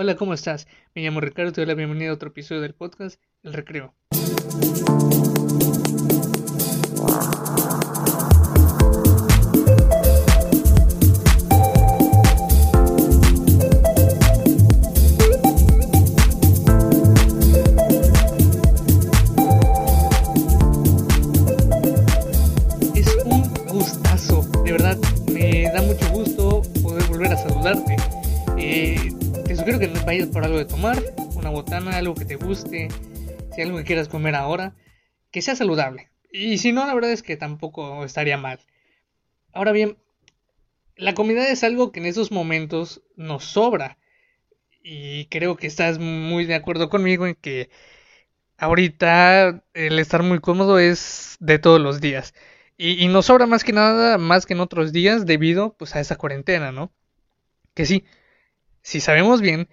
Hola, ¿cómo estás? Me llamo Ricardo y te doy la bienvenida a otro episodio del podcast El Recreo. De tomar, una botana, algo que te guste, si algo que quieras comer ahora, que sea saludable. Y si no, la verdad es que tampoco estaría mal. Ahora bien, la comida es algo que en esos momentos nos sobra. Y creo que estás muy de acuerdo conmigo en que ahorita el estar muy cómodo es de todos los días. Y, y nos sobra más que nada, más que en otros días, debido pues a esa cuarentena, ¿no? Que sí, si sabemos bien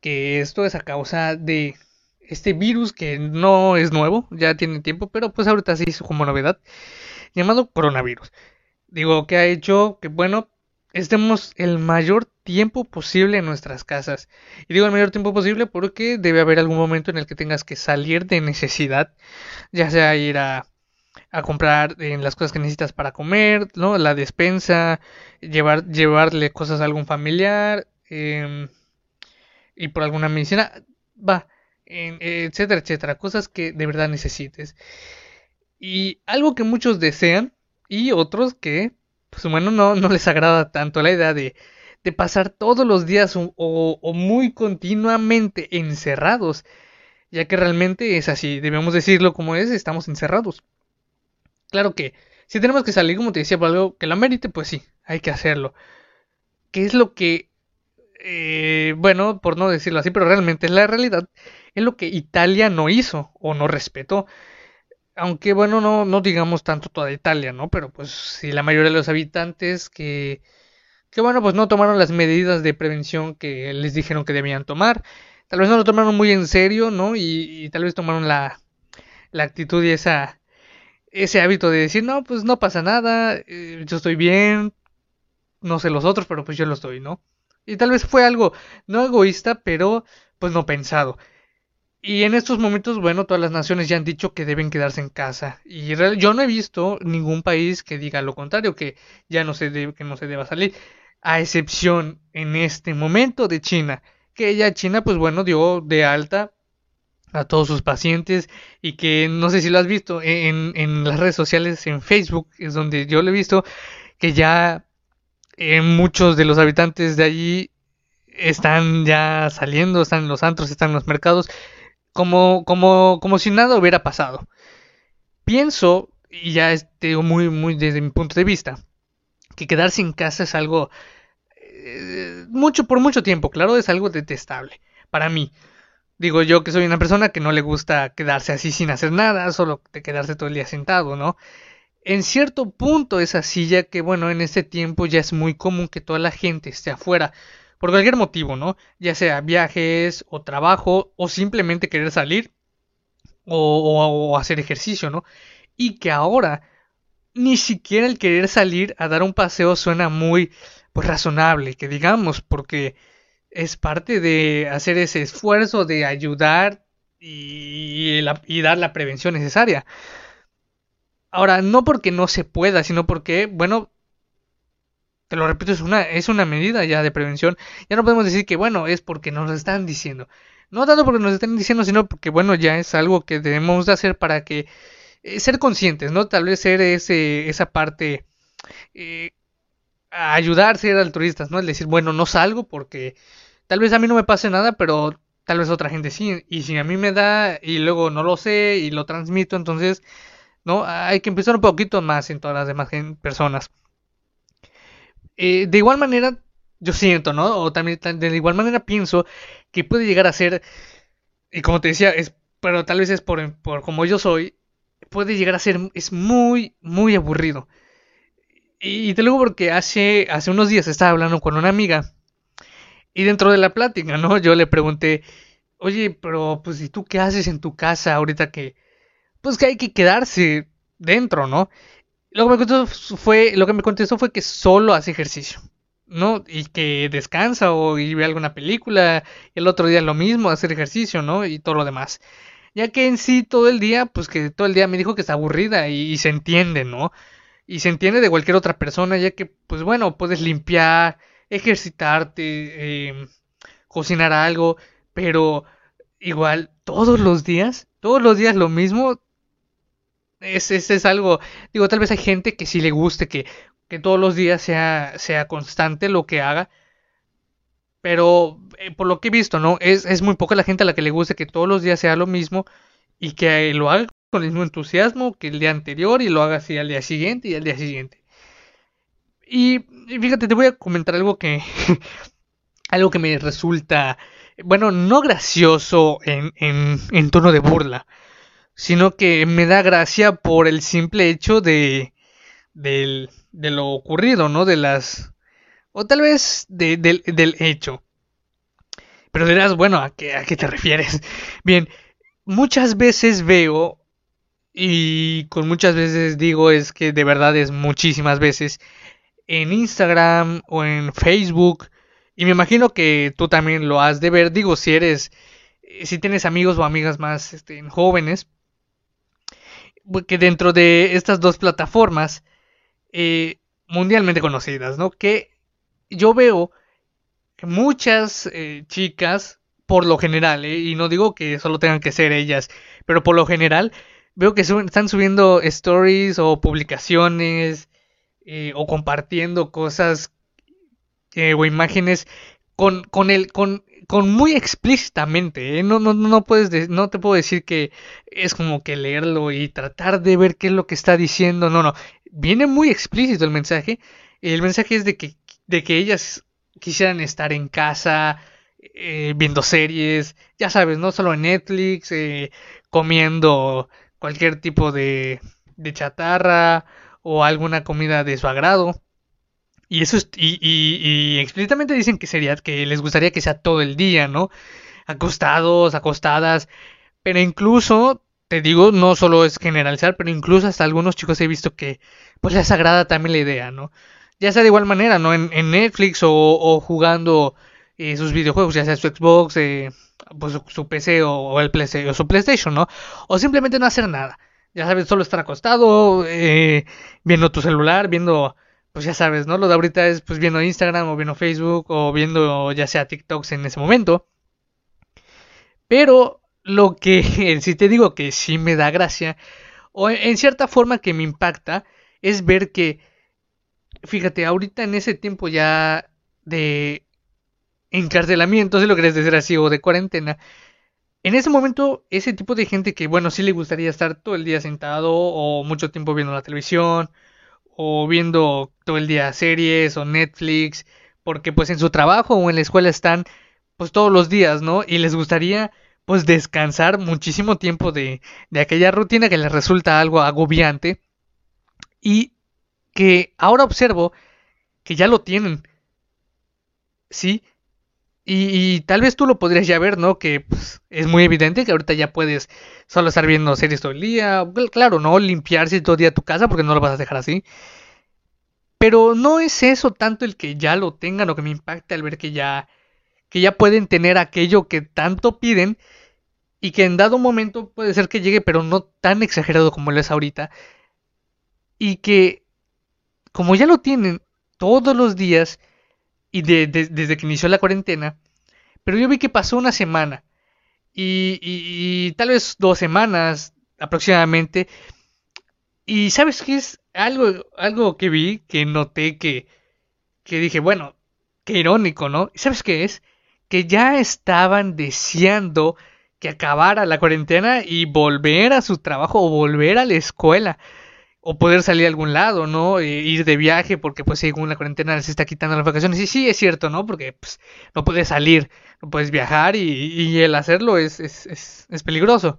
que esto es a causa de este virus que no es nuevo, ya tiene tiempo, pero pues ahorita se hizo como novedad, llamado coronavirus. Digo, que ha hecho que, bueno, estemos el mayor tiempo posible en nuestras casas. Y digo el mayor tiempo posible porque debe haber algún momento en el que tengas que salir de necesidad, ya sea ir a, comprar en las cosas que necesitas para comer, ¿no? La despensa, llevar, llevarle cosas a algún familiar, em, y por alguna medicina, va, etcétera, etcétera, cosas que de verdad necesites. Y algo que muchos desean y otros que, pues bueno, no, no les agrada tanto la idea de, de pasar todos los días o, o- muy continuamente encerrados, ya que realmente es así, debemos decirlo como es, estamos encerrados. Claro que si tenemos que salir, como te decía, por algo que lo merite, pues sí, hay que hacerlo. ¿Qué es lo que eh, bueno, por no decirlo así, pero realmente es la realidad, es lo que Italia no hizo o no respetó. Aunque bueno, no, no digamos tanto toda Italia, ¿no? Pero pues sí, la mayoría de los habitantes que, que bueno, pues no tomaron las medidas de prevención que les dijeron que debían tomar. Tal vez no lo tomaron muy en serio, ¿no? Y, y tal vez tomaron la, la actitud y esa, ese hábito de decir, no, pues no pasa nada, eh, yo estoy bien, no sé los otros, pero pues yo lo estoy, ¿no? Y tal vez fue algo no egoísta, pero pues no pensado. Y en estos momentos, bueno, todas las naciones ya han dicho que deben quedarse en casa. Y yo no he visto ningún país que diga lo contrario, que ya no se debe, que no se deba salir. A excepción en este momento de China, que ya China, pues bueno, dio de alta a todos sus pacientes y que no sé si lo has visto en, en las redes sociales, en Facebook, es donde yo lo he visto, que ya eh, muchos de los habitantes de allí están ya saliendo, están en los antros, están en los mercados, como, como, como si nada hubiera pasado. Pienso, y ya es, te digo muy, muy desde mi punto de vista, que quedarse en casa es algo, eh, mucho, por mucho tiempo, claro, es algo detestable para mí. Digo yo que soy una persona que no le gusta quedarse así sin hacer nada, solo de quedarse todo el día sentado, ¿no? En cierto punto es así, ya que bueno, en este tiempo ya es muy común que toda la gente esté afuera por cualquier motivo, ¿no? Ya sea viajes o trabajo o simplemente querer salir o, hacer ejercicio, ¿no? Y que ahora ni siquiera el querer salir a dar un paseo suena muy pues razonable, que digamos, porque es parte de hacer ese esfuerzo de ayudar y dar la prevención necesaria. Ahora, no porque no se pueda, sino porque, bueno, te lo repito, es una, es una medida ya de prevención. Ya no podemos decir que, bueno, es porque nos lo están diciendo. No tanto porque nos están diciendo, sino porque, bueno, ya es algo que debemos de hacer para que eh, ser conscientes, ¿no? Tal vez ser ese, esa parte, eh, a ser altruistas, ¿no? Es decir, bueno, no salgo porque tal vez a mí no me pase nada, pero tal vez otra gente sí. Y si a mí me da y luego no lo sé y lo transmito, entonces, ¿no? Hay que empezar un poquito más en todas las demás personas. Eh, de igual manera, yo siento, ¿no? O también de igual manera pienso que puede llegar a ser, y como te decía, es, pero tal vez es por, por como yo soy, puede llegar a ser, es muy, muy aburrido. Y, y te lo digo porque hace, hace unos días estaba hablando con una amiga y dentro de la plática, ¿no? Yo le pregunté, oye, pero pues ¿y tú qué haces en tu casa ahorita que, pues que hay que quedarse dentro, ¿no? Lo que me contestó fue, lo que me contestó fue que solo hace ejercicio. ¿no? Y que descansa o y ve alguna película, el otro día lo mismo, hacer ejercicio, ¿no? Y todo lo demás. Ya que en sí todo el día, pues que todo el día me dijo que está aburrida y, se entiende, ¿no? Y se entiende de cualquier otra persona, ya que, pues bueno, puedes limpiar, ejercitarte, em, cocinar algo, pero igual todos los días, todos los días lo mismo, es, es, es, algo, digo, tal vez hay gente que sí le guste que, que todos los días sea, sea constante lo que haga, pero eh, por lo que he visto, ¿no? Es, es muy poca la gente a la que le guste que todos los días sea lo mismo y que lo haga con el mismo entusiasmo que el día anterior y lo haga así al día siguiente y al día siguiente. Y, fíjate, te voy a comentar algo que, algo que me resulta, bueno, no gracioso en, en, en tono de burla, sino que me da gracia por el simple hecho de, del, de lo ocurrido, ¿no? De las... O tal vez de, del hecho. Pero dirás, bueno, ¿a qué, ¿a qué te refieres? Bien, muchas veces veo, y con muchas veces digo es que de verdad es muchísimas veces, en Instagram o en Facebook, y me imagino que tú también lo has de ver, digo, si eres, si tienes amigos o amigas más este, jóvenes, que dentro de estas dos plataformas eh, mundialmente conocidas, ¿no? Que yo veo muchas eh, chicas, por lo general, eh, y no digo que solo tengan que ser ellas, pero por lo general veo que están subiendo stories o publicaciones o compartiendo cosas o imágenes con, con, el, con con muy explícitamente, ¿eh? no, no, no, puedes no te puedo decir que es como que leerlo y tratar de ver qué es lo que está diciendo, no, no, viene muy explícito el mensaje, el mensaje es de que, de que ellas quisieran estar en casa, eh, viendo series, ya sabes, no solo en Netflix, eh, comiendo cualquier tipo de, de chatarra o alguna comida de su agrado. Y eso es, y, y, explícitamente dicen que sería, que les gustaría que sea todo el día, ¿no? Acostados, acostadas. Pero incluso, te digo, no solo es generalizar, pero incluso hasta algunos chicos he visto que pues les agrada también la idea, ¿no? Ya sea de igual manera, ¿no? En, Netflix o, jugando eh, sus videojuegos, ya sea su Xbox, eh, pues su, PC o, el o su PlayStation, ¿no? O simplemente no hacer nada. Ya sabes, solo estar acostado, eh, viendo tu celular, viendo pues ya sabes, ¿no? Lo de ahorita es pues viendo Instagram o viendo Facebook o viendo ya sea TikToks en ese momento. Pero lo que si te digo que sí me da gracia, o en cierta forma que me impacta, es ver que, fíjate, ahorita en ese tiempo ya de encarcelamiento, si lo querés decir así, o de cuarentena, en ese momento, ese tipo de gente que, bueno, sí le gustaría estar todo el día sentado o mucho tiempo viendo la televisión o viendo todo el día series o Netflix, porque pues en su trabajo o en la escuela están pues todos los días, ¿no? Y les gustaría pues descansar muchísimo tiempo de, de aquella rutina que les resulta algo agobiante y que ahora observo que ya lo tienen, ¿sí? Y, tal vez tú lo podrías ya ver, ¿no? Que pues, es muy evidente que ahorita ya puedes solo estar viendo series todo el día. Claro, no limpiarse todo el día tu casa porque no lo vas a dejar así. Pero no es eso tanto el que ya lo tengan o que me impacta al ver que ya, que ya pueden tener aquello que tanto piden y que en dado momento puede ser que llegue, pero no tan exagerado como lo es ahorita. Y que como ya lo tienen todos los días, y desde que inició la cuarentena, pero yo vi que pasó una semana y, tal vez dos semanas aproximadamente. Y sabes qué es algo, algo que vi, que noté que, que dije, bueno, qué irónico, ¿no? ¿Sabes qué es? Que ya estaban deseando que acabara la cuarentena y volver a su trabajo o volver a la escuela o poder salir a algún lado, ¿no? E ir de viaje porque pues según la cuarentena se está quitando las vacaciones. Y sí, es cierto, ¿no? Porque pues, no puedes salir, no puedes viajar y, el hacerlo es, es, es, es, peligroso.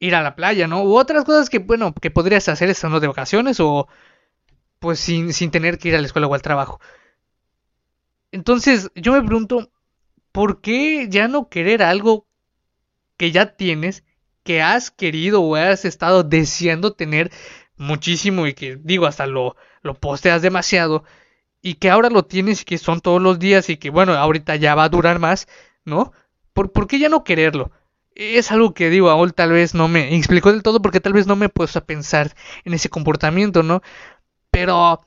Ir a la playa, ¿no? U otras cosas que, bueno, que podrías hacer estando de vacaciones o pues sin, sin tener que ir a la escuela o al trabajo. Entonces yo me pregunto, ¿por qué ya no querer algo que ya tienes, que has querido o has estado deseando tener muchísimo y que digo hasta lo, lo posteas demasiado y que ahora lo tienes y que son todos los días y que bueno, ahorita ya va a durar más, ¿no? ¿Por, ¿por qué ya no quererlo? Es algo que digo, aún tal vez no me explicó del todo porque tal vez no me puesto a pensar en ese comportamiento, ¿no? Pero,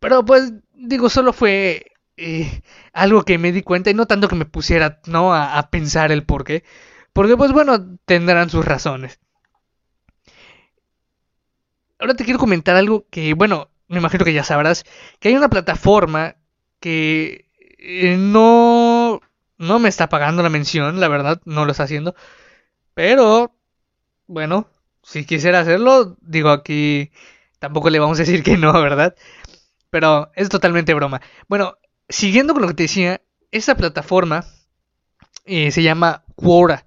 pero pues digo, solo fue eh, algo que me di cuenta y no tanto que me pusiera, ¿no? A, a pensar el por qué. Porque pues bueno, tendrán sus razones. Ahora te quiero comentar algo que, bueno, me imagino que ya sabrás, que hay una plataforma que eh, no, no me está pagando la mención, la verdad, no lo está haciendo. Pero, bueno, si quisiera hacerlo, digo aquí, tampoco le vamos a decir que no, ¿verdad? Pero es totalmente broma. Bueno, siguiendo con lo que te decía, esa plataforma eh, se llama Quora.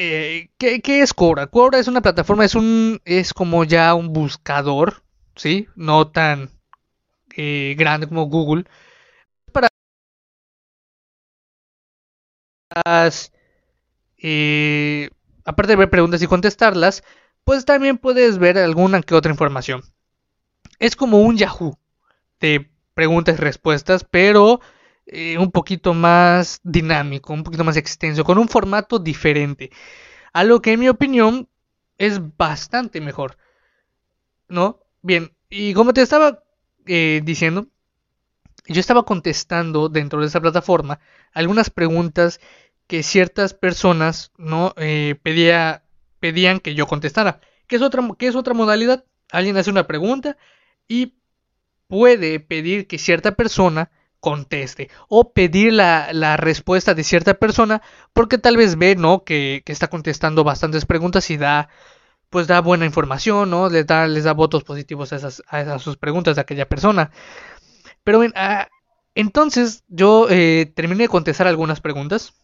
Eh, ¿qué, ¿qué, es Quora? Quora es una plataforma, es un, es como ya un buscador ¿sí? No tan eh, grande como Google. Para eh, aparte de ver preguntas y contestarlas, pues también puedes ver alguna que otra información. Es como un Yahoo de preguntas y respuestas, pero eh, un poquito más dinámico, un poquito más extenso, con un formato diferente. Algo que en mi opinión es bastante mejor. ¿No? Bien, y como te estaba eh, diciendo, yo estaba contestando dentro de esa plataforma algunas preguntas que ciertas personas no eh, pedía, pedían que yo contestara. ¿Qué es, otra, ¿Qué es otra modalidad? Alguien hace una pregunta y puede pedir que cierta persona conteste o pedir la, la, respuesta de cierta persona porque tal vez ve no que, que está contestando bastantes preguntas y da pues da buena información, ¿no? Les da, les da votos positivos a esas, a sus preguntas de aquella persona. Pero ah, entonces yo eh, terminé de contestar algunas preguntas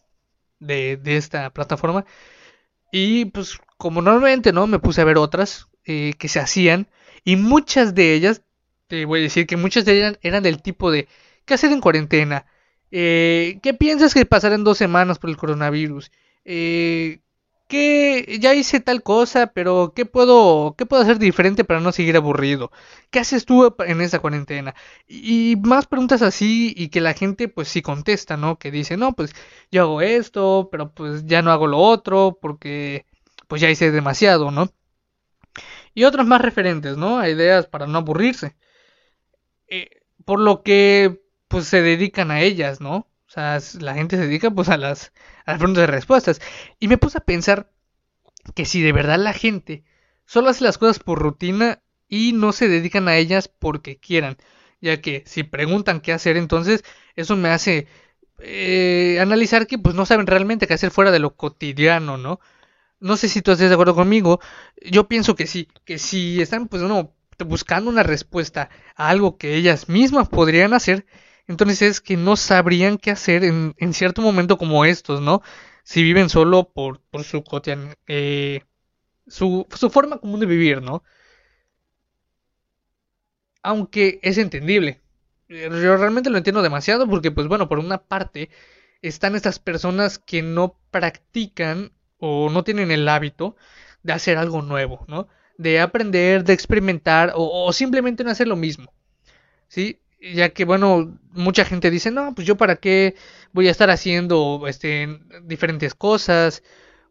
de, de, esta plataforma y pues como normalmente, ¿no? Me puse a ver otras eh, que se hacían y muchas de ellas, te voy a decir que muchas de ellas eran del tipo de ¿qué hacer en cuarentena? Eh, ¿Qué piensas que pasará en dos semanas por el coronavirus? Eh, que ya hice tal cosa, pero ¿qué puedo, qué puedo hacer diferente para no seguir aburrido? ¿Qué haces tú en esa cuarentena? Y más preguntas así y que la gente pues sí contesta, ¿no? Que dice, no, pues yo hago esto, pero pues ya no hago lo otro porque pues ya hice demasiado, ¿no? Y otras más referentes, ¿no? A ideas para no aburrirse. Eh, por lo que pues se dedican a ellas, ¿no? O sea, la gente se dedica pues a las, a las preguntas de respuestas. Y me puse a pensar que si de verdad la gente solo hace las cosas por rutina y no se dedican a ellas porque quieran. Ya que si preguntan qué hacer, entonces eso me hace eh, analizar que pues no saben realmente qué hacer fuera de lo cotidiano, ¿no? No sé si tú estás de acuerdo conmigo. Yo pienso que sí, que si están pues no buscando una respuesta a algo que ellas mismas podrían hacer, entonces es que no sabrían qué hacer en, cierto momento como estos, ¿no? Si viven solo por, su cotidian, eh, su, su forma común de vivir, ¿no? Aunque es entendible. Eh, yo realmente lo entiendo demasiado porque, pues bueno, por una parte están estas personas que no practican o no tienen el hábito de hacer algo nuevo, ¿no? De aprender, de experimentar o, o simplemente no hacer lo mismo. ¿Sí? Ya que bueno, mucha gente dice, no, pues yo para qué voy a estar haciendo este, diferentes cosas,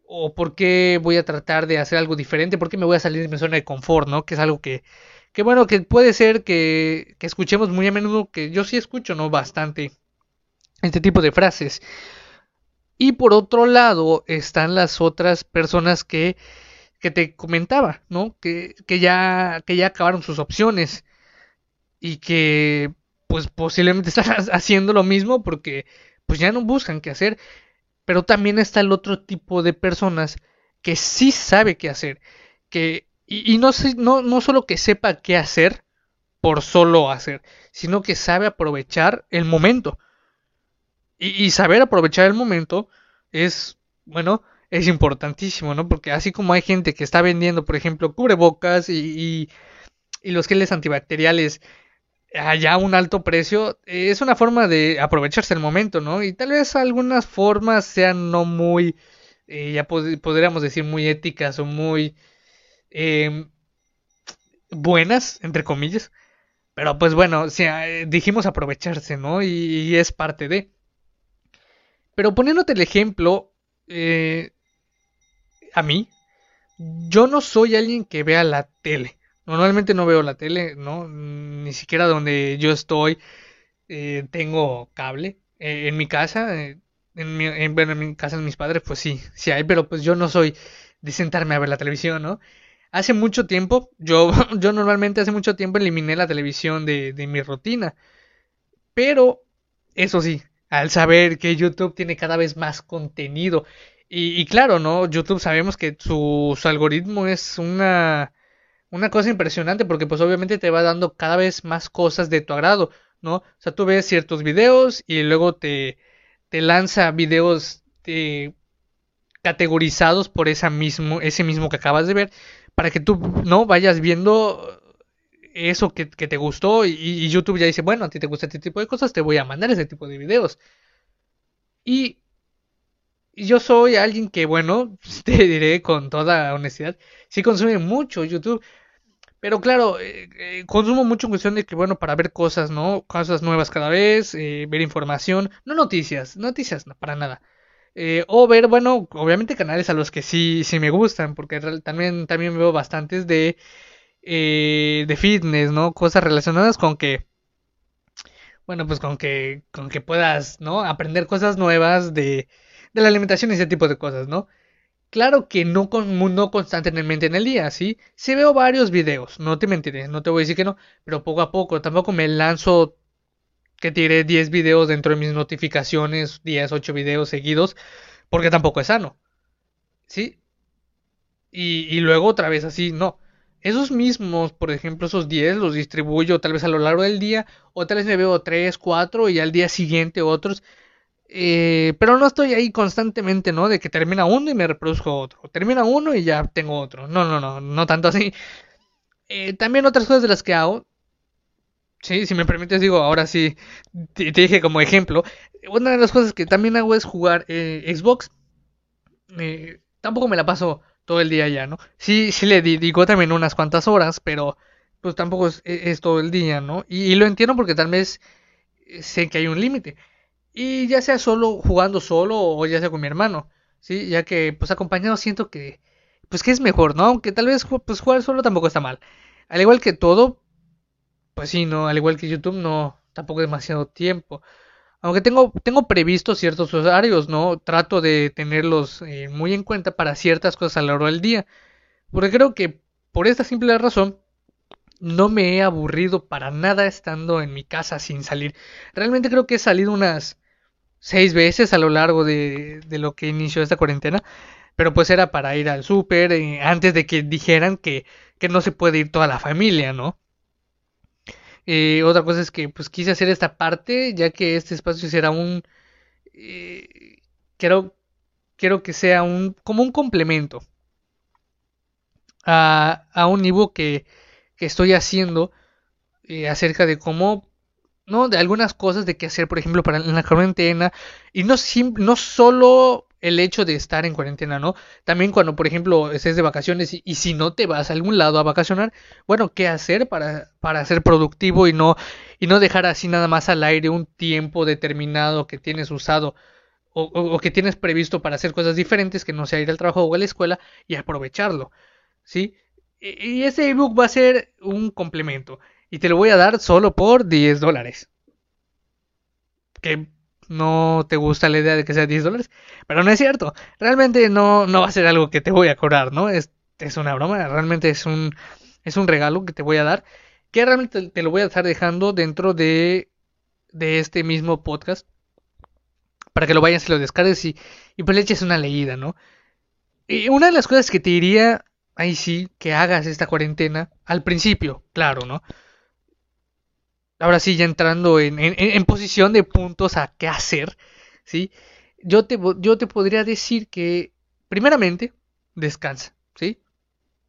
o por qué voy a tratar de hacer algo diferente, por qué me voy a salir de mi zona de confort, ¿no? Que es algo que, que bueno, que puede ser que, que escuchemos muy a menudo, que yo sí escucho, ¿no? Bastante este tipo de frases. Y por otro lado están las otras personas que, que te comentaba, ¿no? Que, que, ya, que ya acabaron sus opciones y que pues posiblemente están haciendo lo mismo porque pues ya no buscan qué hacer. Pero también está el otro tipo de personas que sí sabe qué hacer. Que, y, no, no, no solo que sepa qué hacer por solo hacer, sino que sabe aprovechar el momento. Y, y saber aprovechar el momento es, bueno, es importantísimo, ¿no? Porque así como hay gente que está vendiendo, por ejemplo, cubrebocas y, y, y los geles antibacteriales allá un alto precio, es una forma de aprovecharse el momento, ¿no? Y tal vez algunas formas sean no muy, eh, ya podríamos decir, muy éticas o muy eh, buenas, entre comillas. Pero pues bueno, eh, dijimos aprovecharse, ¿no? Y, es parte de. Pero poniéndote el ejemplo, eh, a mí, yo no soy alguien que vea la tele. Normalmente no veo la tele, ¿no? Ni siquiera donde yo estoy eh, tengo cable. en mi casa, en, mi, en, en mi casa de mis padres, pues sí, sí hay, pero pues yo no soy de sentarme a ver la televisión, ¿no? Hace mucho tiempo, yo, yo normalmente hace mucho tiempo eliminé la televisión de, de mi rutina. Pero, eso sí, al saber que YouTube tiene cada vez más contenido. Y, claro, ¿no? YouTube sabemos que su, su, algoritmo es una, una cosa impresionante porque pues obviamente te va dando cada vez más cosas de tu agrado, ¿no? O sea, tú ves ciertos videos y luego te, te lanza videos de, categorizados por esa mismo, ese mismo que acabas de ver para que tú no vayas viendo eso que, te gustó y, YouTube ya dice, bueno, a ti te gusta este tipo de cosas, te voy a mandar ese tipo de videos. Y yo soy alguien que, bueno, te diré con toda honestidad, sí consume mucho YouTube. Pero claro, eh, eh, consumo mucho en cuestión de que, bueno, para ver cosas, ¿no? Cosas nuevas cada vez, eh, ver información, no noticias, noticias no, para nada. Eh, o ver, bueno, obviamente canales a los que sí, sí me gustan, porque también, también veo bastantes de, eh, de fitness, ¿no? Cosas relacionadas con que, bueno, pues con que, con que puedas, ¿no? Aprender cosas nuevas de, de la alimentación y ese tipo de cosas, ¿no? Claro que no, con, no constantemente en el día, ¿sí? Sí veo varios videos, no te mentiré, no te voy a decir que no, pero poco a poco, tampoco me lanzo que tire 10 videos dentro de mis notificaciones, 10, 8 videos seguidos, porque tampoco es sano. ¿Sí? Y, y luego otra vez así, no. Esos mismos, por ejemplo, esos 10 los distribuyo tal vez a lo largo del día, o tal vez me veo 3, 4 y al día siguiente otros. Eh, pero no estoy ahí constantemente, ¿no? De que termina uno y me reproduzco otro. Termina uno y ya tengo otro. No, no, no, no tanto así. Eh, también otras cosas de las que hago Sí, si me permites, digo, ahora sí, te, dije como ejemplo. Una de las cosas que también hago es jugar eh, Xbox. Eh, tampoco me la paso todo el día ya, ¿no? Sí, sí le digo también unas cuantas horas, pero pues tampoco es, todo el día, ¿no? Y, lo entiendo porque tal vez eh, sé que hay un límite. Y ya sea solo jugando solo o ya sea con mi hermano, ¿sí? Ya que pues acompañado siento que pues que es mejor, ¿no? Aunque tal vez pues jugar solo tampoco está mal. Al igual que todo, pues sí, no, al igual que YouTube, no, tampoco demasiado tiempo. Aunque tengo, tengo previsto ciertos horarios, ¿no? Trato de tenerlos eh, muy en cuenta para ciertas cosas a lo largo del día. Porque creo que por esta simple razón no me he aburrido para nada estando en mi casa sin salir. Realmente creo que he salido unas seis veces a lo largo de, de lo que inició esta cuarentena. Pero pues era para ir al súper eh, antes de que dijeran que, que no se puede ir toda la familia, ¿no? Eh, otra cosa es que pues quise hacer esta parte, ya que este espacio será un... Eh, quiero, quiero que sea un como un complemento a, a un ebook que, que estoy haciendo eh, acerca de cómo no de algunas cosas de qué hacer por ejemplo para la cuarentena y no no solo el hecho de estar en cuarentena, ¿no? También cuando, por ejemplo, estés de vacaciones y, si no te vas a algún lado a vacacionar, bueno, ¿qué hacer para, para ser productivo y no, y no dejar así nada más al aire un tiempo determinado que tienes usado o, que tienes previsto para hacer cosas diferentes que no sea ir al trabajo o a la escuela y aprovecharlo, ¿sí? Y, y ese ebook va a ser un complemento y te lo voy a dar solo por 10 dólares. Que no te gusta la idea de que sea 10 dólares. Pero no es cierto. Realmente no, no va a ser algo que te voy a cobrar, ¿no? Es, es una broma. Realmente es un, es un regalo que te voy a dar. Que realmente te lo voy a estar dejando dentro de, de este mismo podcast. Para que lo vayas y lo descargues y, y pues le eches una leída, ¿no? Y una de las cosas que te diría, ahí sí, que hagas esta cuarentena, al principio, claro, ¿no? Ahora sí, ya entrando en, en, posición de puntos a qué hacer, ¿sí? Yo te, yo te podría decir que, primeramente, descansa, ¿sí?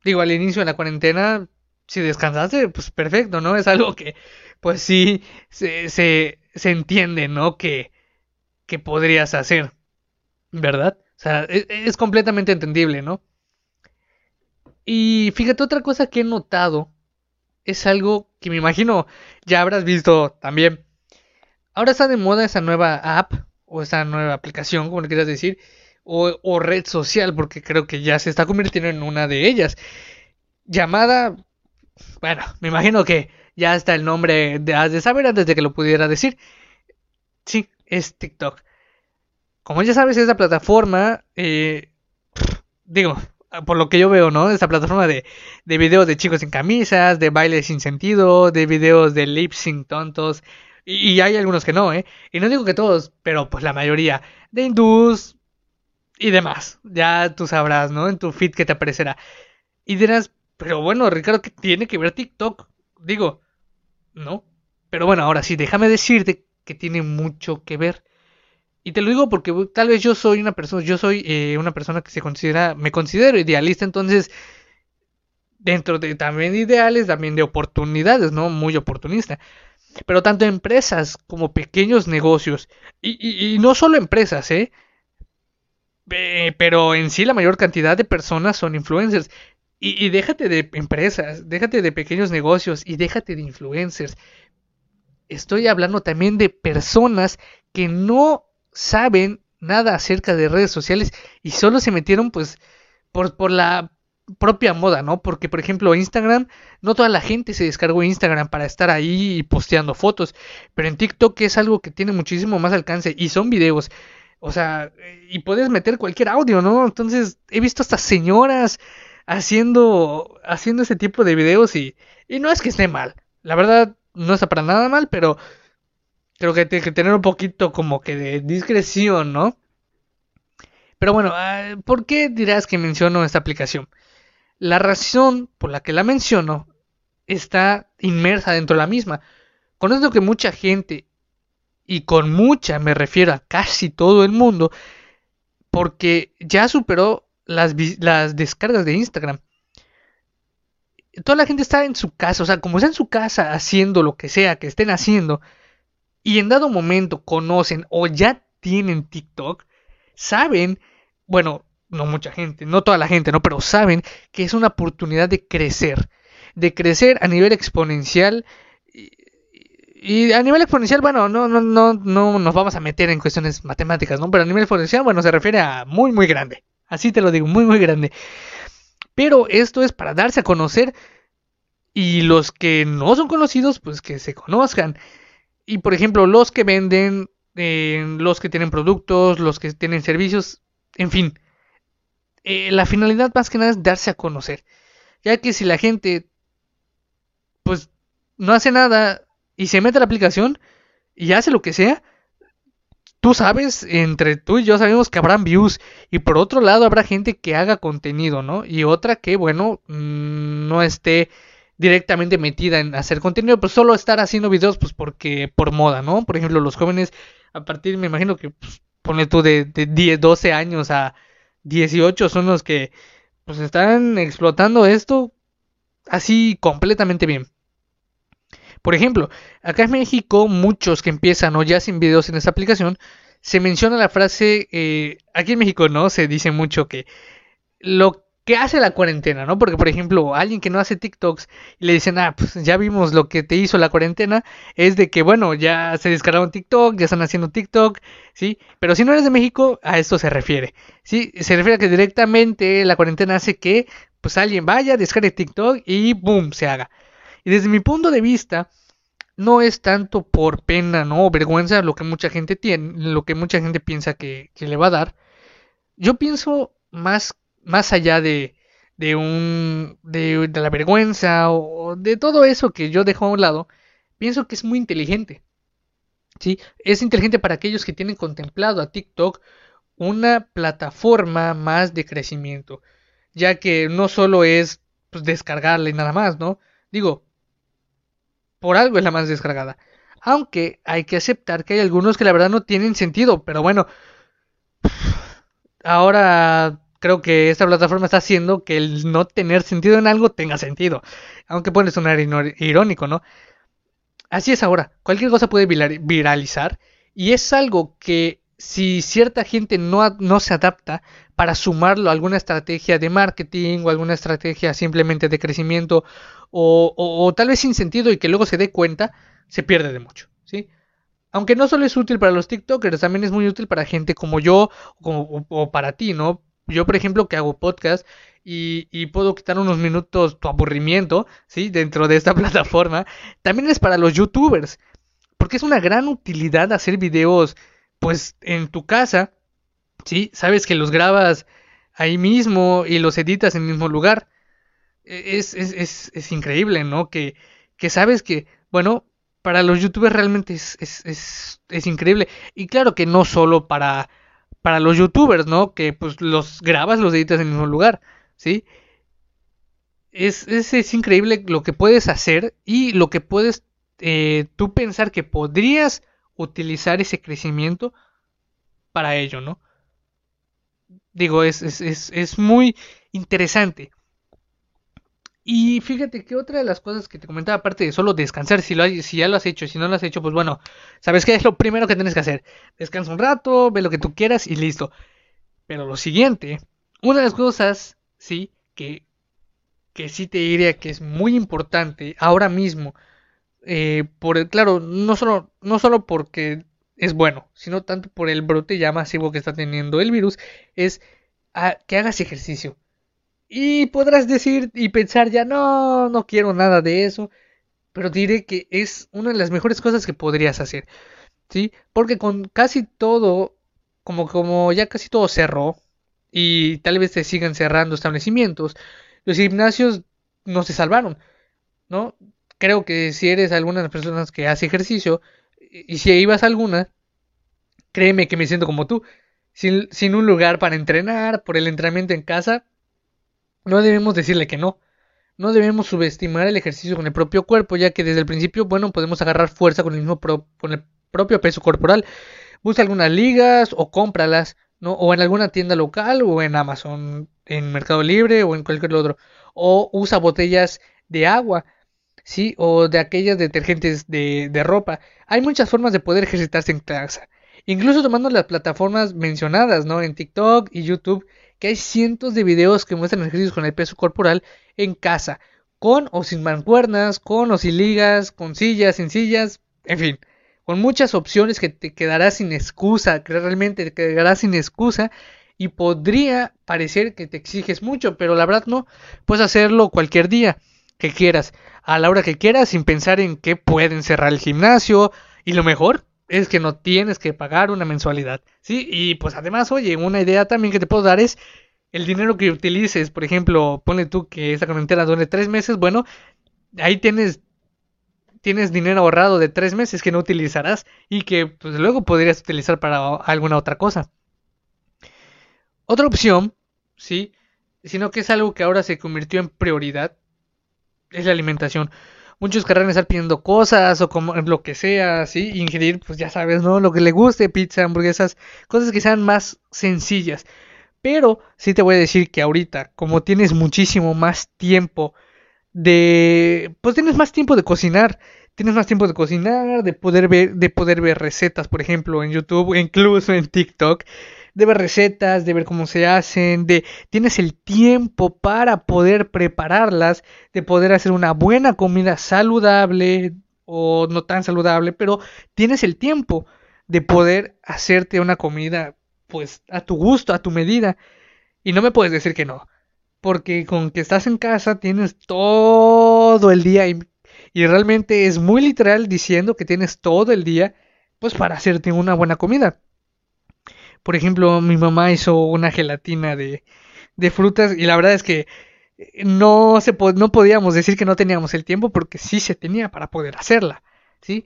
Digo, al inicio de la cuarentena, si descansaste, pues perfecto, ¿no? Es algo que, pues sí, se, se, se entiende, ¿no? Que, que podrías hacer, ¿verdad? O sea, es, es completamente entendible, ¿no? Y fíjate otra cosa que he notado es algo que me imagino ya habrás visto también. Ahora está de moda esa nueva app o esa nueva aplicación, como le quieras decir, o, red social, porque creo que ya se está convirtiendo en una de ellas. Llamada, bueno, me imagino que ya está el nombre de, has de saber antes de que lo pudiera decir. Sí, es TikTok. Como ya sabes, esa plataforma, eh, digo, por lo que yo veo, ¿no? Esa plataforma de, de videos de chicos sin camisas, de bailes sin sentido, de videos de lip sync tontos. Y, y, hay algunos que no, ¿eh? Y no digo que todos, pero pues la mayoría. De hindús y demás. Ya tú sabrás, ¿no? En tu feed que te aparecerá. Y dirás, pero bueno, Ricardo, ¿qué tiene que ver TikTok? Digo, no. Pero bueno, ahora sí, déjame decirte que tiene mucho que ver. Y te lo digo porque tal vez yo soy una persona, yo soy eh, una persona que se considera, me considero idealista, entonces dentro de también de ideales, también de oportunidades, ¿no? Muy oportunista. Pero tanto empresas como pequeños negocios, y, y, no solo empresas, ¿eh? Pero en sí la mayor cantidad de personas son influencers. Y déjate de empresas, déjate de pequeños negocios y déjate de influencers. Estoy hablando también de personas que no saben nada acerca de redes sociales y solo se metieron pues por, por la propia moda, ¿no? Porque por ejemplo Instagram, no toda la gente se descargó Instagram para estar ahí posteando fotos, pero en TikTok es algo que tiene muchísimo más alcance y son videos, o sea, y puedes meter cualquier audio, ¿no? Entonces he visto hasta señoras haciendo haciendo ese tipo de videos y, y no es que esté mal, la verdad no está para nada mal, pero creo que tiene que tener un poquito como que de discreción, ¿no? Pero bueno, ah, ¿por qué dirás que menciono esta aplicación? La razón por la que la menciono está inmersa dentro de la misma. Conozco que mucha gente, y con mucha me refiero a casi todo el mundo, porque ya superó las, las descargas de Instagram. Toda la gente está en su casa, o sea, como está en su casa haciendo lo que sea que estén haciendo, y en dado momento conocen o ya tienen TikTok, saben, bueno, no mucha gente, no toda la gente, no, pero saben que es una oportunidad de crecer, de crecer a nivel exponencial. Y, a nivel exponencial, bueno, no, no, no, no nos vamos a meter en cuestiones matemáticas, ¿no? Pero a nivel exponencial, bueno, se refiere a muy, muy grande. Así te lo digo, muy, muy grande. Pero esto es para darse a conocer y los que no son conocidos, pues que se conozcan. Y por ejemplo, los que venden, eh, los que tienen productos, los que tienen servicios, en fin. Eh, la finalidad más que nada es darse a conocer. Ya que si la gente, pues, no hace nada y se mete a la aplicación y hace lo que sea, tú sabes, entre tú y yo sabemos que habrán views y por otro lado habrá gente que haga contenido, ¿no? Y otra que, bueno, mm, no esté directamente metida en hacer contenido, pues solo estar haciendo videos, pues porque por moda, ¿no? Por ejemplo, los jóvenes, a partir, me imagino que, pues, pone tú de, de 10, 12 años a 18 son los que, pues están explotando esto así completamente bien. Por ejemplo, acá en México, muchos que empiezan o ya sin videos en esta aplicación, se menciona la frase, eh, aquí en México no, se dice mucho que lo ¿Qué hace la cuarentena, no? Porque, por ejemplo, alguien que no hace TikToks y le dicen, ah, pues ya vimos lo que te hizo la cuarentena, es de que, bueno, ya se descargaron TikTok, ya están haciendo TikTok, ¿sí? Pero si no eres de México, a esto se refiere, ¿sí? Se refiere a que directamente la cuarentena hace que, pues alguien vaya, descargue TikTok y ¡boom! se haga. Y desde mi punto de vista, no es tanto por pena, ¿no? O vergüenza lo que mucha gente tiene, lo que mucha gente piensa que, que le va a dar. Yo pienso más más allá de, de un de, de, la vergüenza o de todo eso que yo dejo a un lado, pienso que es muy inteligente. ¿sí? Es inteligente para aquellos que tienen contemplado a TikTok una plataforma más de crecimiento, ya que no solo es pues, descargarla y nada más, ¿no? Digo, por algo es la más descargada. Aunque hay que aceptar que hay algunos que la verdad no tienen sentido, pero bueno, ahora creo que esta plataforma está haciendo que el no tener sentido en algo tenga sentido. Aunque puede sonar irónico, ¿no? Así es ahora. Cualquier cosa puede viralizar. Y es algo que si cierta gente no, no se adapta para sumarlo a alguna estrategia de marketing o alguna estrategia simplemente de crecimiento o, o, tal vez sin sentido y que luego se dé cuenta, se pierde de mucho, ¿sí? Aunque no solo es útil para los TikTokers, también es muy útil para gente como yo o, o para ti, ¿no? Yo, por ejemplo, que hago podcast y, y, puedo quitar unos minutos tu aburrimiento, ¿sí? Dentro de esta plataforma, también es para los youtubers, porque es una gran utilidad hacer videos pues en tu casa, ¿sí? Sabes que los grabas ahí mismo y los editas en el mismo lugar. E, es, es, es, es increíble, ¿no? Que, que, sabes que, bueno, para los youtubers realmente es, es, es, increíble. Y claro que no solo para, para los youtubers, ¿no? Que pues los grabas, los editas en el mismo lugar, ¿sí? Es, es, es increíble lo que puedes hacer y lo que puedes eh, tú pensar que podrías utilizar ese crecimiento para ello, ¿no? Digo, es, es, es, es muy interesante. Y fíjate que otra de las cosas que te comentaba, aparte de solo descansar, si, lo si ya lo has hecho, si no lo has hecho, pues bueno, ¿sabes qué es lo primero que tienes que hacer? Descansa un rato, ve lo que tú quieras y listo. Pero lo siguiente, una de las cosas, sí, que, que sí te diría que es muy importante ahora mismo, eh, por claro, no solo, no solo porque es bueno, sino tanto por el brote ya masivo que está teniendo el virus, es que hagas ejercicio. Y podrás decir y pensar ya no, no quiero nada de eso, pero diré que es una de las mejores cosas que podrías hacer, ¿sí? Porque con casi todo, como, como ya casi todo cerró, y tal vez se sigan cerrando establecimientos, los gimnasios no se salvaron, ¿no? creo que si eres alguna de las personas que hace ejercicio, y si ibas a alguna, créeme que me siento como tú, sin, sin un lugar para entrenar, por el entrenamiento en casa, no debemos decirle que no. No debemos subestimar el ejercicio con el propio cuerpo, ya que desde el principio, bueno, podemos agarrar fuerza con el mismo con el propio peso corporal. Busca algunas ligas o cómpralas, ¿no? O en alguna tienda local o en Amazon, en Mercado Libre o en cualquier otro. O usa botellas de agua ¿sí? O de aquellas detergentes de, de ropa. Hay muchas formas de poder ejercitarse en casa. Incluso tomando las plataformas mencionadas, ¿no? En TikTok y YouTube, que hay cientos de videos que muestran ejercicios con el peso corporal en casa, con o sin mancuernas, con o sin ligas, con sillas, sin sillas, en fin, con muchas opciones que te quedarás sin excusa, que realmente te quedarás sin excusa y podría parecer que te exiges mucho, pero la verdad no, puedes hacerlo cualquier día que quieras, a la hora que quieras, sin pensar en que pueden cerrar el gimnasio. Y lo mejor es que no tienes que pagar una mensualidad. ¿Sí? Y pues además, oye, una idea también que te puedo dar es el dinero que utilices. Por ejemplo, pone tú que esta cuarentena dure tres meses. Bueno, ahí tienes tienes dinero ahorrado de tres meses que no utilizarás y que pues, luego podrías utilizar para alguna otra cosa. Otra opción, sí, sino que es algo que ahora se convirtió en prioridad, es la alimentación. Muchos querrán estar pidiendo cosas o como lo que sea, ¿sí? Ingerir, pues ya sabes, ¿no? Lo que le guste, pizza, hamburguesas, cosas que sean más sencillas. Pero sí te voy a decir que ahorita, como tienes muchísimo más tiempo de... Pues tienes más tiempo de cocinar. Tienes más tiempo de cocinar, de poder ver, de poder ver recetas, por ejemplo, en YouTube, incluso en TikTok de ver recetas, de ver cómo se hacen, de tienes el tiempo para poder prepararlas, de poder hacer una buena comida saludable o no tan saludable, pero tienes el tiempo de poder hacerte una comida pues a tu gusto, a tu medida. Y no me puedes decir que no, porque con que estás en casa tienes todo el día y, y realmente es muy literal diciendo que tienes todo el día pues para hacerte una buena comida. Por ejemplo, mi mamá hizo una gelatina de, frutas y la verdad es que eh, no, se no podíamos decir que no teníamos el tiempo porque sí se tenía para poder hacerla, ¿sí?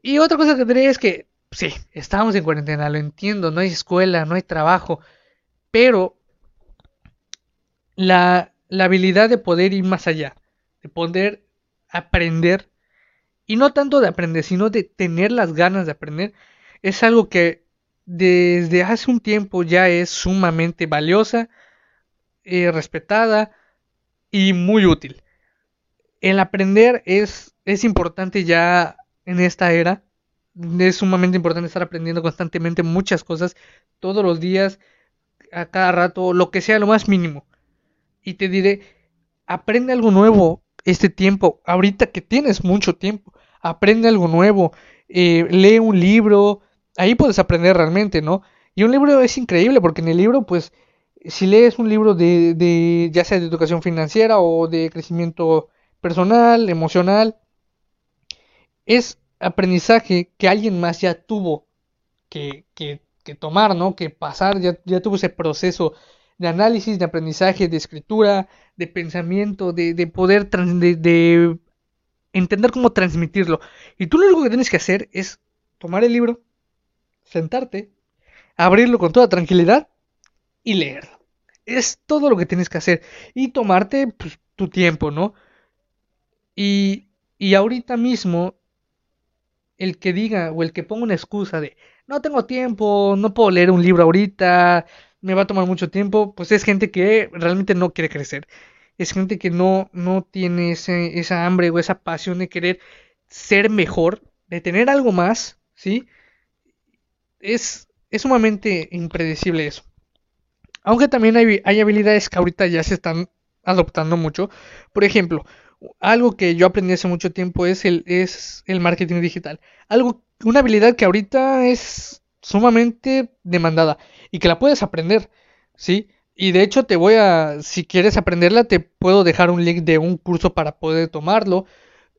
Y otra cosa que diría es que, sí, estábamos en cuarentena, lo entiendo, no hay escuela, no hay trabajo, pero la, la habilidad de poder ir más allá, de poder aprender, y no tanto de aprender, sino de tener las ganas de aprender, es algo que desde hace un tiempo ya es sumamente valiosa, eh, respetada y muy útil. El aprender es, es importante ya en esta era es sumamente importante estar aprendiendo constantemente muchas cosas, todos los días, a cada rato, lo que sea lo más mínimo. Y te diré, aprende algo nuevo este tiempo, ahorita que tienes mucho tiempo, aprende algo nuevo, eh, lee un libro, ahí puedes aprender realmente, ¿no? Y un libro es increíble porque en el libro, pues, si lees un libro de, de ya sea de educación financiera o de crecimiento personal, emocional, es aprendizaje que alguien más ya tuvo que, que, que tomar, ¿no? Que pasar, ya, ya, tuvo ese proceso de análisis, de aprendizaje, de escritura, de pensamiento, de, de poder, de, de entender cómo transmitirlo. Y tú lo único que tienes que hacer es tomar el libro, sentarte, abrirlo con toda tranquilidad y leerlo. Es todo lo que tienes que hacer. Y tomarte pues, tu tiempo, ¿no? Y, y ahorita mismo, el que diga o el que ponga una excusa de no tengo tiempo, no puedo leer un libro ahorita, me va a tomar mucho tiempo, pues es gente que realmente no quiere crecer. Es gente que no, no tiene ese, esa hambre o esa pasión de querer ser mejor, de tener algo más, ¿sí? Es, es sumamente impredecible eso. Aunque también hay, hay habilidades que ahorita ya se están adoptando mucho. Por ejemplo, algo que yo aprendí hace mucho tiempo es el, es el marketing digital. Algo, una habilidad que ahorita es sumamente demandada y que la puedes aprender, ¿sí? Y de hecho te voy a, si quieres aprenderla, te puedo dejar un link de un curso para poder tomarlo.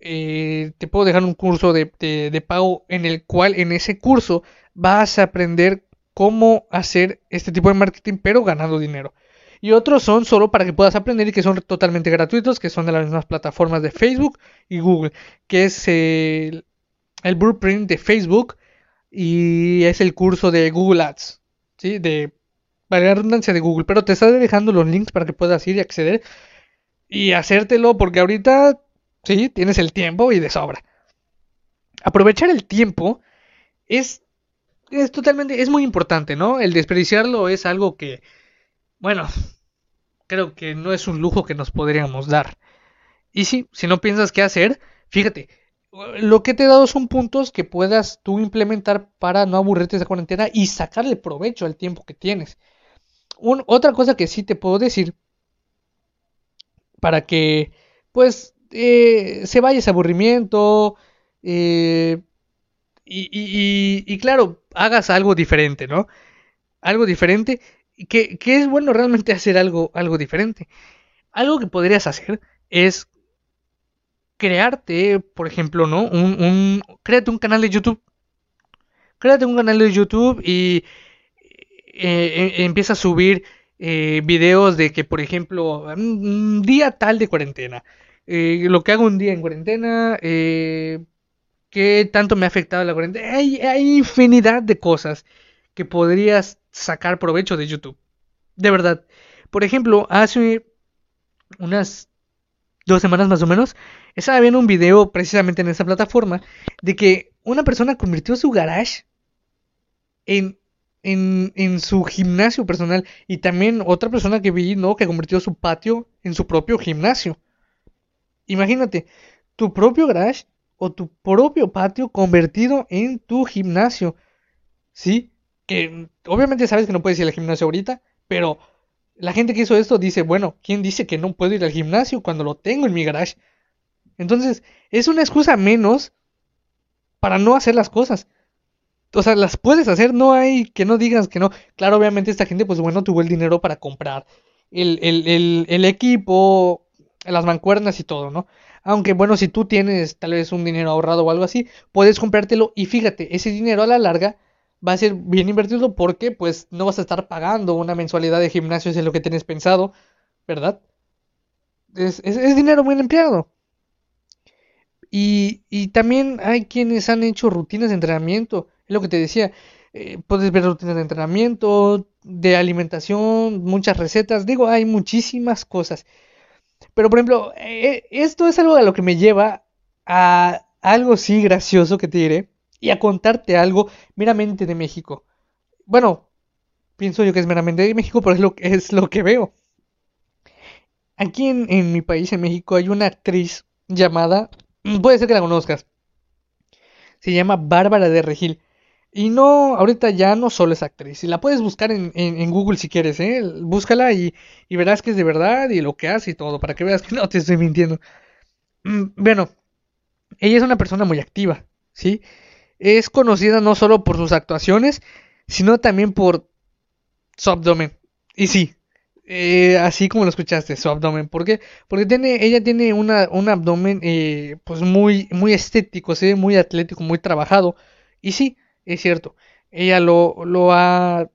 Eh, te puedo dejar un curso de, de, de pago en el cual en ese curso vas a aprender cómo hacer este tipo de marketing pero ganando dinero y otros son solo para que puedas aprender y que son totalmente gratuitos, que son de las mismas plataformas de Facebook y Google, que es el, el blueprint de Facebook y es el curso de Google Ads, ¿sí? De la redundancia de Google, pero te está dejando los links para que puedas ir y acceder y hacértelo porque ahorita sí, tienes el tiempo y de sobra. Aprovechar el tiempo es es totalmente es muy importante, ¿no? El desperdiciarlo es algo que bueno, creo que no es un lujo que nos podríamos dar. Y sí, si no piensas qué hacer, fíjate, lo que te he dado son puntos que puedas tú implementar para no aburrirte esa cuarentena y sacarle provecho al tiempo que tienes. otra cosa que sí te puedo decir para que pues eh, se vaya ese aburrimiento eh, y, claro, hagas algo diferente, ¿no? Algo diferente que, es bueno realmente hacer algo, algo diferente. Algo que podrías hacer es crearte, por ejemplo, ¿no? Un, créate un canal de YouTube. Créate un canal de YouTube y eh, eh, empieza a subir eh, videos de que, por ejemplo, un día tal de cuarentena. lo que hago un día en cuarentena. ¿Qué tanto me ha afectado la cuarentena? Hay, hay infinidad de cosas que podrías sacar provecho de YouTube. De verdad. Por ejemplo, hace unas dos semanas más o menos, estaba viendo un video precisamente en esa plataforma de que una persona convirtió su garage en, en, en su gimnasio personal y también otra persona que vi, ¿no? Que convirtió su patio en su propio gimnasio. Imagínate, tu propio garage o tu propio patio convertido en tu gimnasio. ¿Sí? que obviamente sabes que no puedes ir al gimnasio ahorita, pero la gente que hizo esto dice, bueno, ¿quién dice que no puedo ir al gimnasio cuando lo tengo en mi garage? Entonces, es una excusa menos para no hacer las cosas. O sea, las puedes hacer, no hay que no digas que no. Claro, obviamente esta gente, pues bueno, tuvo el dinero para comprar el, el, el, el equipo, las mancuernas y todo, ¿no? Aunque bueno, si tú tienes tal vez un dinero ahorrado o algo así, puedes comprártelo y fíjate, ese dinero a la larga va a ser bien invertido porque pues no vas a estar pagando una mensualidad de gimnasio si es lo que tienes pensado, ¿verdad? Es, dinero muy empleado. Y, y, también hay quienes han hecho rutinas de entrenamiento, es lo que te decía, eh, puedes ver rutinas de entrenamiento, de alimentación, muchas recetas, digo, hay muchísimas cosas. Pero por ejemplo, eh, esto es algo a lo que me lleva a algo sí gracioso que te diré y a contarte algo meramente de México. Bueno, pienso yo que es meramente de México, pero es lo, es lo que veo. Aquí en, en mi país, en México, hay una actriz llamada, puede ser que la conozcas, Se llama Bárbara de Regil. Y no, ahorita ya no solo es actriz. Y la puedes buscar en, en, Google si quieres, ¿eh? Búscala y, y, verás que es de verdad y lo que hace y todo, para que veas que no te estoy mintiendo. Mm, bueno, ella es una persona muy activa, ¿sí? Es conocida no solo por sus actuaciones, sino también por su abdomen. Y sí, eh, así como lo escuchaste, su abdomen. ¿Por qué? Porque tiene, ella tiene una, un abdomen eh, pues muy, muy estético, ¿sí? muy atlético, muy trabajado. Y sí, es cierto, ella lo, lo ha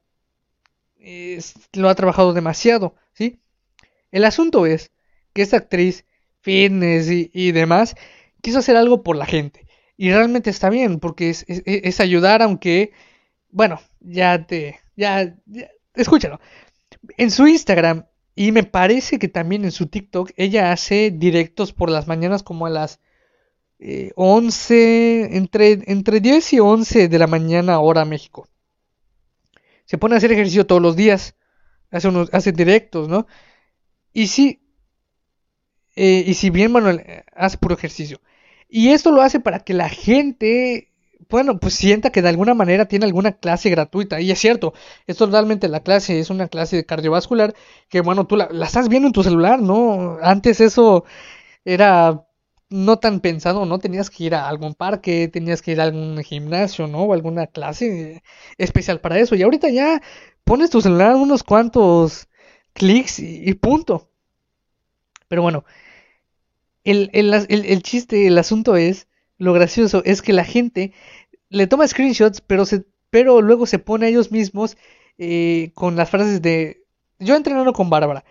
trabajado demasiado, ¿sí? El asunto es que esta actriz, fitness y, demás, quiso hacer algo por la gente. Y realmente está bien, porque es, ayudar, aunque, bueno, ya te, ya, escúchalo. En su Instagram, y me parece que también en su TikTok, ella hace directos por las mañanas como a las 11, eh, entre, entre 10 y 11 de la mañana hora México. Se pone a hacer ejercicio todos los días, hace, unos, hace directos, ¿no? Y si, eh, y si bien Manuel hace puro ejercicio. Y esto lo hace para que la gente, bueno, pues sienta que de alguna manera tiene alguna clase gratuita. Y es cierto, es totalmente la clase, es una clase de cardiovascular que, bueno, tú la estás viendo en tu celular, ¿no? Antes eso era no tan pensado, ¿no? Tenías que ir a algún parque, tenías que ir a algún gimnasio, ¿no? O alguna clase especial para eso. Y ahorita ya pones tu celular unos cuantos clics y, punto. Pero bueno, el, el, chiste, el asunto es, lo gracioso es que la gente le toma screenshots, pero, se, pero luego se pone a ellos mismos eh, con las frases de, yo entrenando con Bárbara.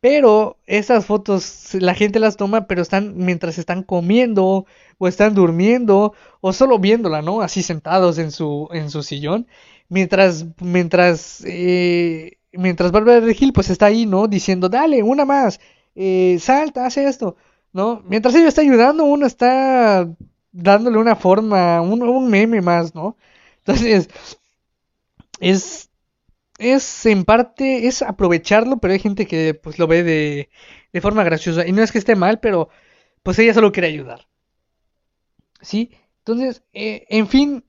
Pero esas fotos la gente las toma, pero están mientras están comiendo o están durmiendo o solo viéndola, ¿no? Así sentados en su en su sillón, mientras mientras eh, mientras Bárbara Regil pues está ahí, ¿no? Diciendo, dale, una más, eh, salta, hace esto, ¿no? Mientras ella está ayudando, uno está dándole una forma, un, un meme más, ¿no? Entonces, es es en parte, es aprovecharlo, pero hay gente que pues lo ve de, de forma graciosa. Y no es que esté mal, pero pues ella solo quiere ayudar. ¿Sí? Entonces, eh, en fin,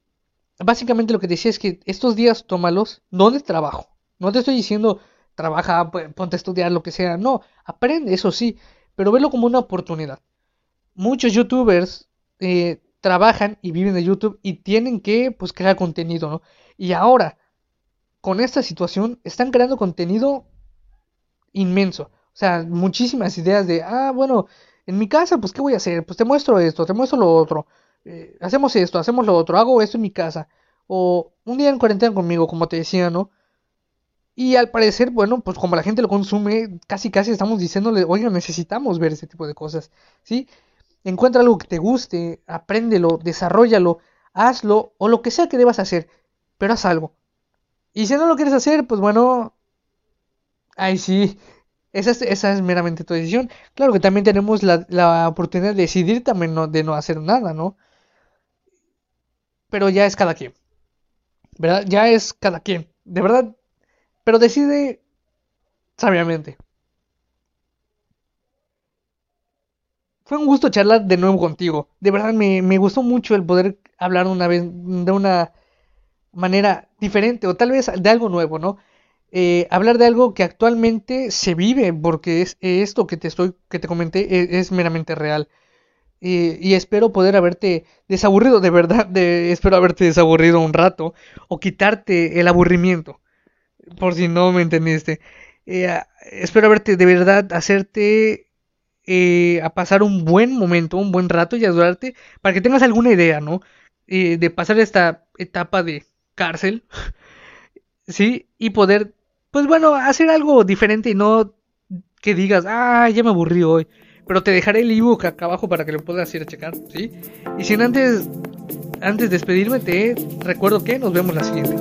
básicamente lo que decía es que estos días tómalos no de trabajo. No te estoy diciendo trabaja, ponte a estudiar, lo que sea. No, aprende, eso sí, pero velo como una oportunidad. Muchos youtubers eh, trabajan y viven de YouTube y tienen que pues crear contenido, ¿no? Y ahora, con esta situación están creando contenido inmenso. O sea, muchísimas ideas de, ah, bueno, en mi casa, pues, ¿qué voy a hacer? Pues te muestro esto, te muestro lo otro. Eh, hacemos esto, hacemos lo otro, hago esto en mi casa. O un día en cuarentena conmigo, como te decía, ¿no? Y al parecer, bueno, pues como la gente lo consume, casi casi estamos diciéndole, oiga, necesitamos ver ese tipo de cosas, ¿sí? Encuentra algo que te guste, apréndelo, desarrollalo, hazlo, o lo que sea que debas hacer, pero haz algo. Y si no lo quieres hacer, pues bueno, ahí sí, esa es, esa es meramente tu decisión. Claro que también tenemos la, la oportunidad de decidir también no, de no hacer nada, ¿no? Pero ya es cada quien. ¿Verdad? Ya es cada quien. De verdad. Pero decide sabiamente. Fue un gusto charlar de nuevo contigo. De verdad me, me gustó mucho el poder hablar una vez de una manera diferente o tal vez de algo nuevo, ¿no? Eh, hablar de algo que actualmente se vive, porque es esto que te estoy, que te comenté, e, es, meramente real. y espero poder haberte desaburrido, de verdad, espero haberte desaburrido un rato, o quitarte el aburrimiento, por si no me entendiste. Eh, espero haberte de verdad, hacerte eh, a pasar un buen momento, un buen rato y ayudarte para que tengas alguna idea, ¿no? de pasar esta etapa de cárcel, ¿sí? Y poder, pues bueno, hacer algo diferente y no que digas, ah, ya me aburrí hoy. Pero te dejaré el ebook acá abajo para que lo puedas ir a checar, ¿sí? Y sin antes, antes de despedirme, te recuerdo que nos vemos la siguiente.